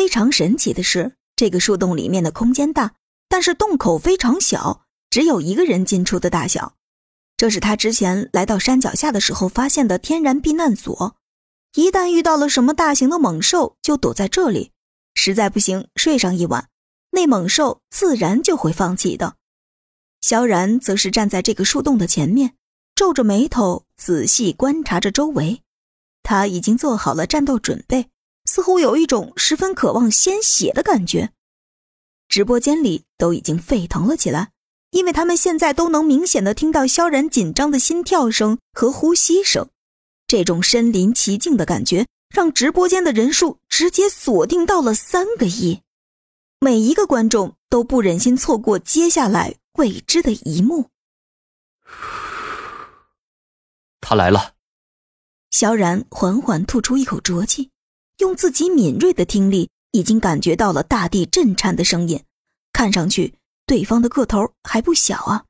非常神奇的是，这个树洞里面的空间大，但是洞口非常小，只有一个人进出的大小。这是他之前来到山脚下的时候发现的天然避难所。一旦遇到了什么大型的猛兽，就躲在这里。实在不行，睡上一晚，那猛兽自然就会放弃的。萧然则是站在这个树洞的前面，皱着眉头仔细观察着周围。他已经做好了战斗准备，似乎有一种十分渴望鲜血的感觉。直播间里都已经沸腾了起来，因为他们现在都能明显的听到萧然紧张的心跳声和呼吸声。这种身临其境的感觉，让直播间的人数直接锁定到了三个亿。每一个观众都不忍心错过接下来未知的一幕。他来了。萧然缓缓吐出一口浊气，用自己敏锐的听力，已经感觉到了大地震颤的声音。看上去，对方的个头还不小啊！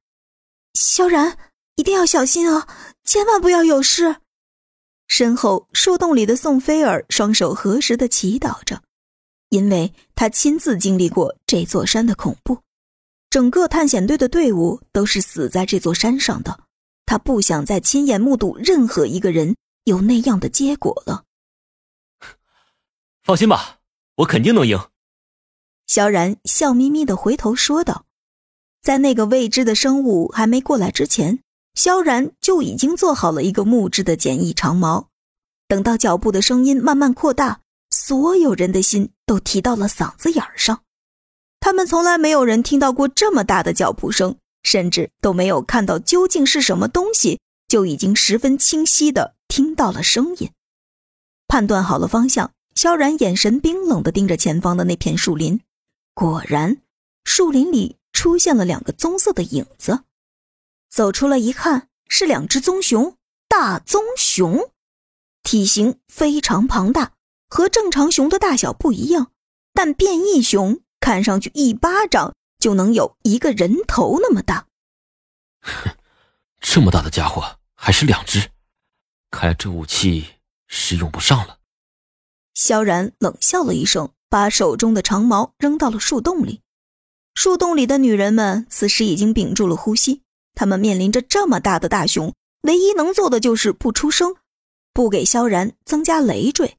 萧然，一定要小心啊，千万不要有事。身后树洞里的宋菲儿双手合十的祈祷着，因为他亲自经历过这座山的恐怖，整个探险队的队伍都是死在这座山上的，他不想再亲眼目睹任何一个人。有那样的结果了。放心吧，我肯定能赢。萧然笑眯眯的回头说道：“在那个未知的生物还没过来之前，萧然就已经做好了一个木质的简易长矛。等到脚步的声音慢慢扩大，所有人的心都提到了嗓子眼儿上。他们从来没有人听到过这么大的脚步声，甚至都没有看到究竟是什么东西，就已经十分清晰的。”听到了声音，判断好了方向，萧然眼神冰冷的盯着前方的那片树林。果然，树林里出现了两个棕色的影子。走出来一看，是两只棕熊，大棕熊，体型非常庞大，和正常熊的大小不一样。但变异熊看上去一巴掌就能有一个人头那么大。哼，这么大的家伙，还是两只。看来这武器是用不上了。萧然冷笑了一声，把手中的长矛扔到了树洞里。树洞里的女人们此时已经屏住了呼吸，她们面临着这么大的大熊，唯一能做的就是不出声，不给萧然增加累赘。